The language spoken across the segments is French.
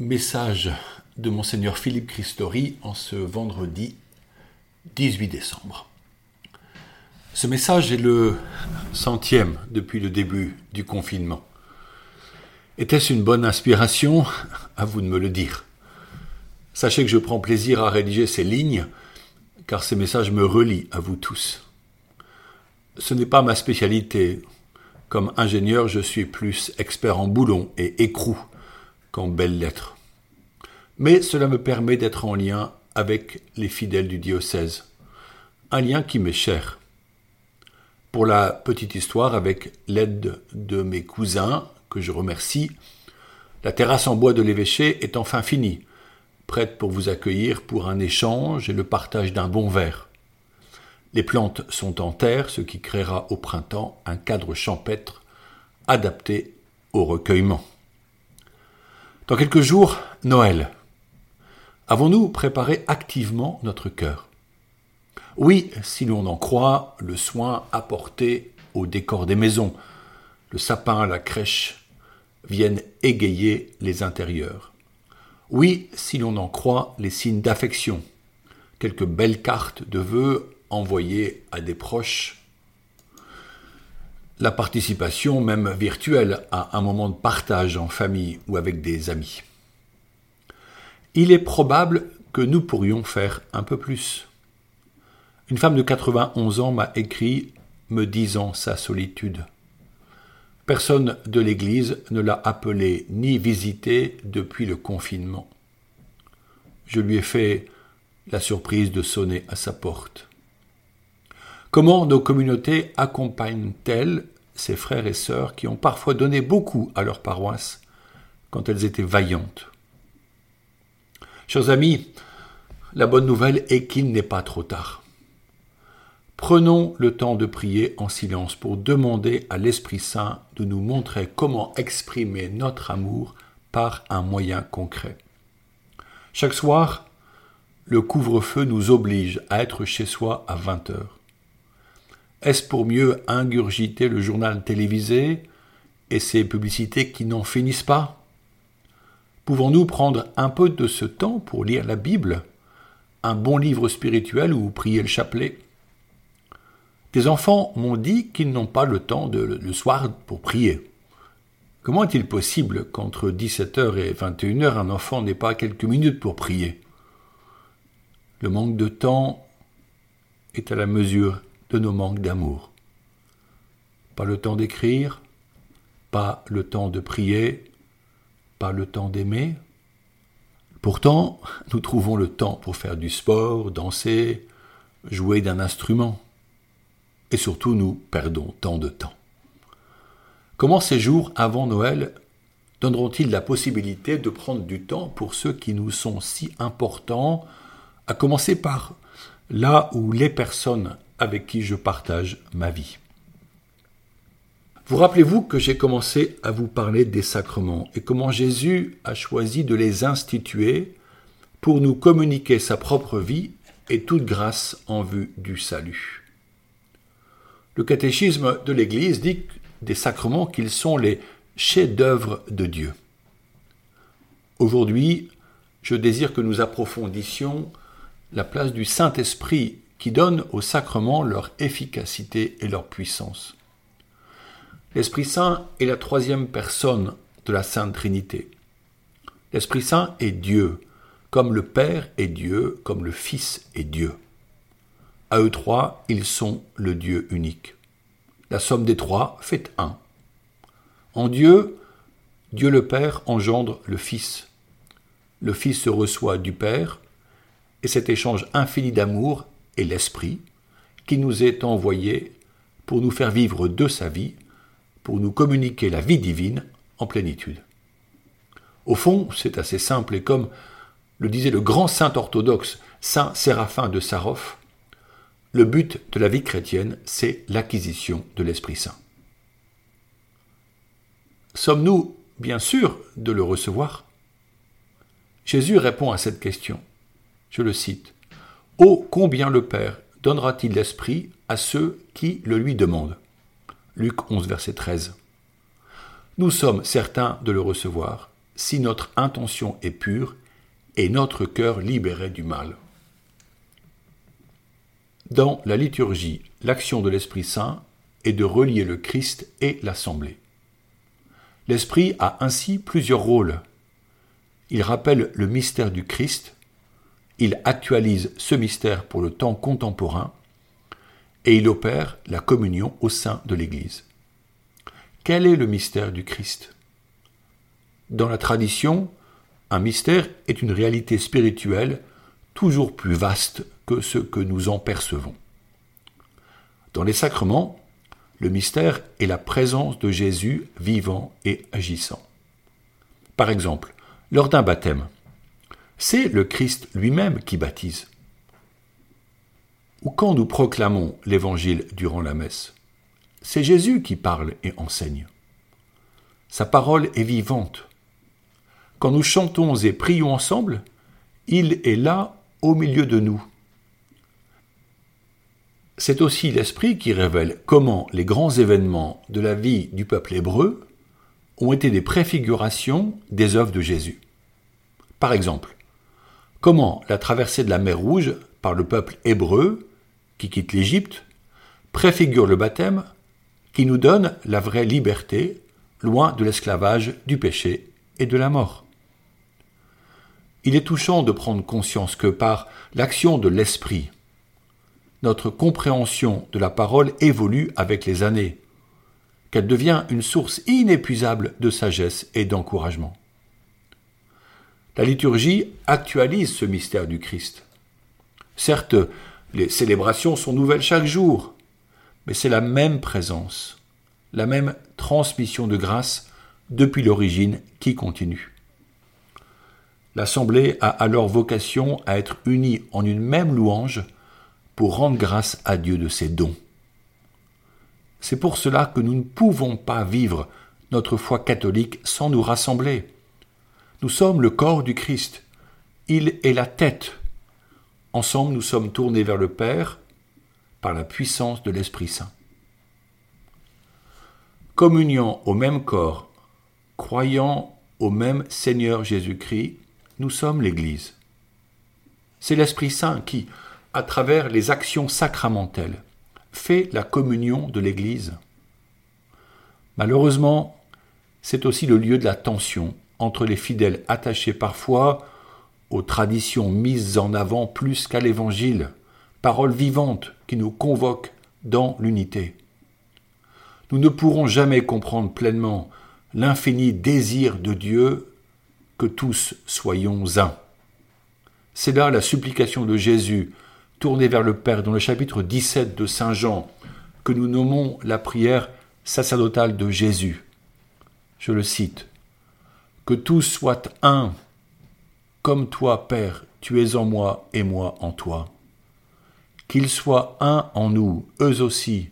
Message de Monseigneur Philippe Christori en ce vendredi 18 décembre. Ce message est le centième depuis le début du confinement. Était-ce une bonne inspiration? À vous de me le dire. Sachez que je prends plaisir à rédiger ces lignes, car ces messages me relient à vous tous. Ce n'est pas ma spécialité. Comme ingénieur, je suis plus expert en boulons et écrou qu'en belles lettres. Mais cela me permet d'être en lien avec les fidèles du diocèse, un lien qui m'est cher. Pour la petite histoire, avec l'aide de mes cousins, que je remercie, la terrasse en bois de l'évêché est enfin finie, prête pour vous accueillir pour un échange et le partage d'un bon verre. Les plantes sont en terre, ce qui créera au printemps un cadre champêtre adapté au recueillement. Dans quelques jours, Noël. Avons-nous préparé activement notre cœur? Oui, si l'on en croit, le soin apporté au décor des maisons, le sapin, la crèche, viennent égayer les intérieurs. Oui, si l'on en croit les signes d'affection, quelques belles cartes de vœux envoyées à des proches la participation, même virtuelle, à un moment de partage en famille ou avec des amis. Il est probable que nous pourrions faire un peu plus. Une femme de 91 ans m'a écrit me disant sa solitude. Personne de l'Église ne l'a appelée ni visitée depuis le confinement. Je lui ai fait la surprise de sonner à sa porte. Comment nos communautés accompagnent-elles ces frères et sœurs qui ont parfois donné beaucoup à leur paroisse quand elles étaient vaillantes? Chers amis, la bonne nouvelle est qu'il n'est pas trop tard. Prenons le temps de prier en silence pour demander à l'Esprit Saint de nous montrer comment exprimer notre amour par un moyen concret. Chaque soir, le couvre-feu nous oblige à être chez soi à 20 heures. Est-ce pour mieux ingurgiter le journal télévisé et ses publicités qui n'en finissent pas? Pouvons-nous prendre un peu de ce temps pour lire la Bible, un bon livre spirituel ou prier le chapelet? Des enfants m'ont dit qu'ils n'ont pas le temps le soir pour prier. Comment est-il possible qu'entre 17h et 21h, un enfant n'ait pas quelques minutes pour prier? Le manque de temps est à la mesure de nos manques d'amour. Pas le temps d'écrire, pas le temps de prier, pas le temps d'aimer. Pourtant, nous trouvons le temps pour faire du sport, danser, jouer d'un instrument. Et surtout, nous perdons tant de temps. Comment ces jours avant Noël donneront-ils la possibilité de prendre du temps pour ceux qui nous sont si importants, à commencer par là où les personnes avec qui je partage ma vie. Vous rappelez-vous que j'ai commencé à vous parler des sacrements et comment Jésus a choisi de les instituer pour nous communiquer sa propre vie et toute grâce en vue du salut. Le catéchisme de l'Église dit des sacrements qu'ils sont les chefs-d'œuvre de Dieu. Aujourd'hui, je désire que nous approfondissions la place du Saint-Esprit qui donnent aux sacrements leur efficacité et leur puissance. L'Esprit Saint est la troisième personne de la Sainte Trinité. L'Esprit Saint est Dieu, comme le Père est Dieu, comme le Fils est Dieu. À eux trois, ils sont le Dieu unique. La somme des trois fait un. En Dieu, Dieu le Père engendre le Fils. Le Fils se reçoit du Père, et cet échange infini d'amour l'Esprit qui nous est envoyé pour nous faire vivre de sa vie, pour nous communiquer la vie divine en plénitude. Au fond, c'est assez simple et comme le disait le grand saint orthodoxe saint Séraphin de Sarov, le but de la vie chrétienne, c'est l'acquisition de l'Esprit Saint. Sommes-nous bien sûrs de le recevoir? Jésus répond à cette question. Je le cite. Oh, combien le Père donnera-t-il l'Esprit à ceux qui le lui demandent? Luc 11, verset 13. Nous sommes certains de le recevoir, si notre intention est pure et notre cœur libéré du mal. Dans la liturgie, l'action de l'Esprit Saint est de relier le Christ et l'Assemblée. L'Esprit a ainsi plusieurs rôles. Il rappelle le mystère du Christ, il actualise ce mystère pour le temps contemporain, et il opère la communion au sein de l'Église. Quel est le mystère du Christ? Dans la tradition, un mystère est une réalité spirituelle toujours plus vaste que ce que nous en percevons. Dans les sacrements, le mystère est la présence de Jésus vivant et agissant. Par exemple, lors d'un baptême, c'est le Christ lui-même qui baptise. Ou quand nous proclamons l'Évangile durant la messe, c'est Jésus qui parle et enseigne. Sa parole est vivante. Quand nous chantons et prions ensemble, il est là au milieu de nous. C'est aussi l'Esprit qui révèle comment les grands événements de la vie du peuple hébreu ont été des préfigurations des œuvres de Jésus. Par exemple, comment la traversée de la mer Rouge par le peuple hébreu qui quitte l'Égypte préfigure le baptême qui nous donne la vraie liberté, loin de l'esclavage, du péché et de la mort. Il est touchant de prendre conscience que par l'action de l'Esprit, notre compréhension de la parole évolue avec les années, qu'elle devient une source inépuisable de sagesse et d'encouragement. La liturgie actualise ce mystère du Christ. Certes, les célébrations sont nouvelles chaque jour, mais c'est la même présence, la même transmission de grâce depuis l'origine qui continue. L'Assemblée a alors vocation à être unie en une même louange pour rendre grâce à Dieu de ses dons. C'est pour cela que nous ne pouvons pas vivre notre foi catholique sans nous rassembler. Nous sommes le corps du Christ. Il est la tête. Ensemble, nous sommes tournés vers le Père par la puissance de l'Esprit Saint. Communion au même corps, croyant au même Seigneur Jésus-Christ, nous sommes l'Église. C'est l'Esprit Saint qui, à travers les actions sacramentelles, fait la communion de l'Église. Malheureusement, c'est aussi le lieu de la tension entre les fidèles attachés parfois aux traditions mises en avant plus qu'à l'Évangile, parole vivante qui nous convoque dans l'unité. Nous ne pourrons jamais comprendre pleinement l'infini désir de Dieu que tous soyons un. C'est là la supplication de Jésus, tournée vers le Père dans le chapitre 17 de Saint Jean, que nous nommons la prière sacerdotale de Jésus. Je le cite. Que tous soient un, comme toi, Père, tu es en moi et moi en toi. Qu'ils soient un en nous, eux aussi,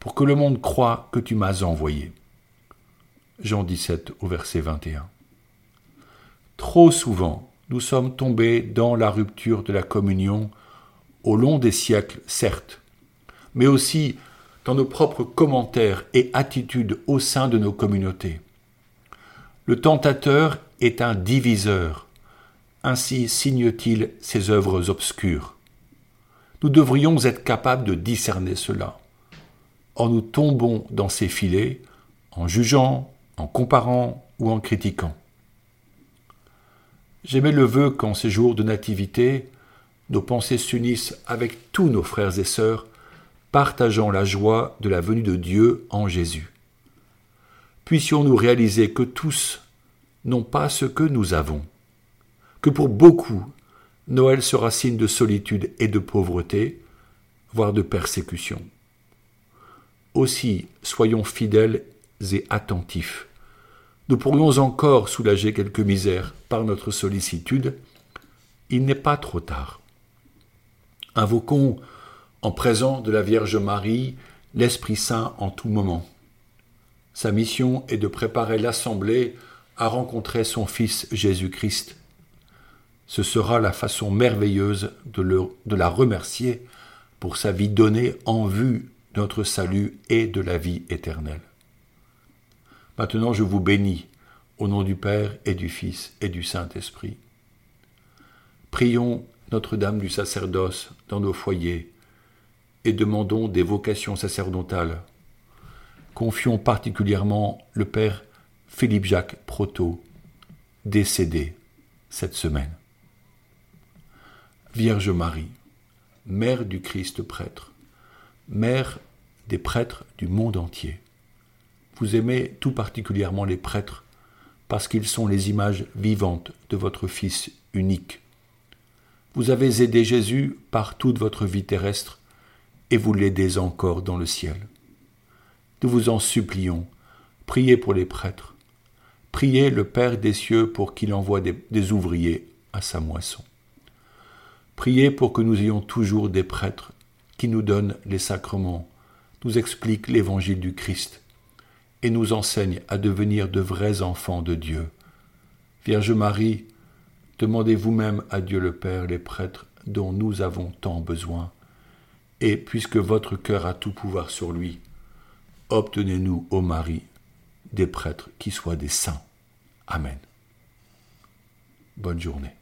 pour que le monde croie que tu m'as envoyé. Jean 17 au verset 21. Trop souvent, nous sommes tombés dans la rupture de la communion au long des siècles, certes, mais aussi dans nos propres commentaires et attitudes au sein de nos communautés. Le tentateur est un diviseur, ainsi signe-t-il ses œuvres obscures. Nous devrions être capables de discerner cela. Or nous tombons dans ces filets en jugeant, en comparant ou en critiquant. J'aimais le vœu qu'en ces jours de nativité, nos pensées s'unissent avec tous nos frères et sœurs, partageant la joie de la venue de Dieu en Jésus. Puissions-nous réaliser que tous n'ont pas ce que nous avons, que pour beaucoup, Noël sera signe de solitude et de pauvreté, voire de persécution. Aussi, soyons fidèles et attentifs nous pourrions encore soulager quelques misères par notre sollicitude, il n'est pas trop tard. Invoquons en présent de la Vierge Marie l'Esprit Saint en tout moment. Sa mission est de préparer l'Assemblée à rencontrer son Fils Jésus-Christ. Ce sera la façon merveilleuse de, la remercier pour sa vie donnée en vue de notre salut et de la vie éternelle. Maintenant je vous bénis, Au nom du Père et du Fils et du Saint-Esprit. Prions Notre-Dame du sacerdoce dans nos foyers et demandons des vocations sacerdotales. Confions particulièrement le Père Philippe-Jacques Proto, décédé cette semaine. Vierge Marie, Mère du Christ prêtre, Mère des prêtres du monde entier. Vous aimez tout particulièrement les prêtres parce qu'ils sont les images vivantes de votre Fils unique. Vous avez aidé Jésus par toute votre vie terrestre et vous l'aidez encore dans le ciel. Nous vous en supplions, priez pour les prêtres, priez le Père des cieux pour qu'il envoie des, ouvriers à sa moisson. Priez pour que nous ayons toujours des prêtres qui nous donnent les sacrements, nous expliquent l'évangile du Christ et nous enseignent à devenir de vrais enfants de Dieu. Vierge Marie, demandez vous-même à Dieu le Père les prêtres dont nous avons tant besoin et puisque votre cœur a tout pouvoir sur lui, obtenez-nous, ô Marie, des prêtres qui soient des saints. Amen. Bonne journée.